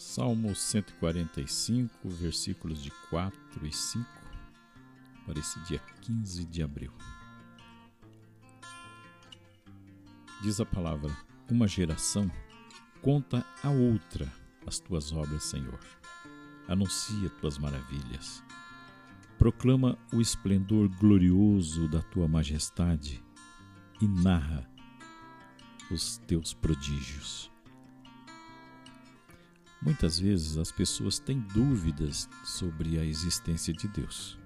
Salmo 145, versículos de 4 e 5, para esse dia 15 de abril. Diz a palavra: Uma geração conta a outra as tuas obras, Senhor. Anuncia tuas maravilhas. Proclama o esplendor glorioso da tua majestade e narra os teus prodígios. Muitas vezes as pessoas têm dúvidas sobre a existência de Deus.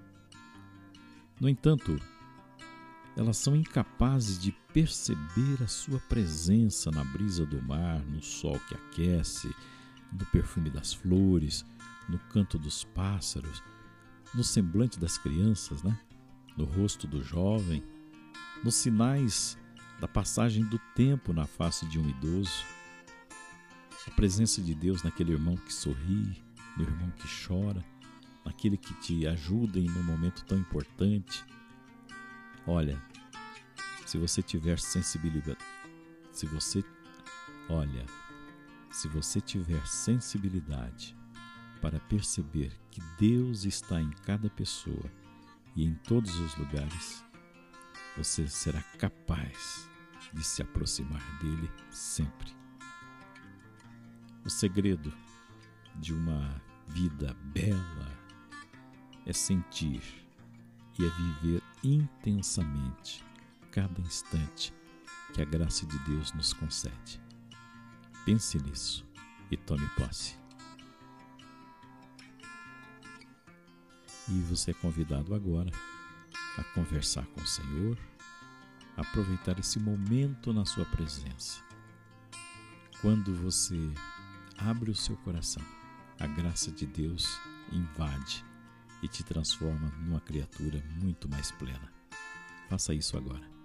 No entanto, elas são incapazes de perceber a sua presença na brisa do mar, no sol que aquece, no perfume das flores, no canto dos pássaros, no semblante das crianças, né? no rosto do jovem, nos sinais da passagem do tempo na face de um idoso a presença de Deus naquele irmão que sorri, no irmão que chora, naquele que te ajuda em um momento tão importante. Olha, se você tiver sensibilidade, se você, olha, se você tiver sensibilidade para perceber que Deus está em cada pessoa e em todos os lugares, você será capaz de se aproximar dele sempre. O segredo de uma vida bela é sentir e é viver intensamente cada instante que a graça de Deus nos concede. Pense nisso e tome posse. E você é convidado agora a conversar com o Senhor, aproveitar esse momento na sua presença. Quando você abre o seu coração. A graça de Deus invade e te transforma numa criatura muito mais plena. Faça isso agora.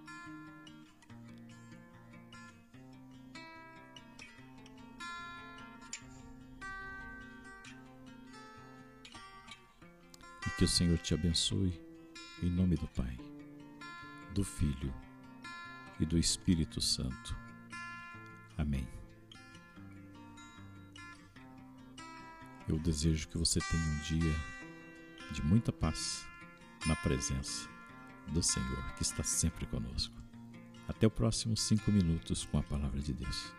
E que o Senhor te abençoe, em nome do Pai, do Filho e do Espírito Santo. Amém. Eu desejo que você tenha um dia de muita paz na presença do Senhor, que está sempre conosco. Até o próximo cinco minutos com a palavra de Deus.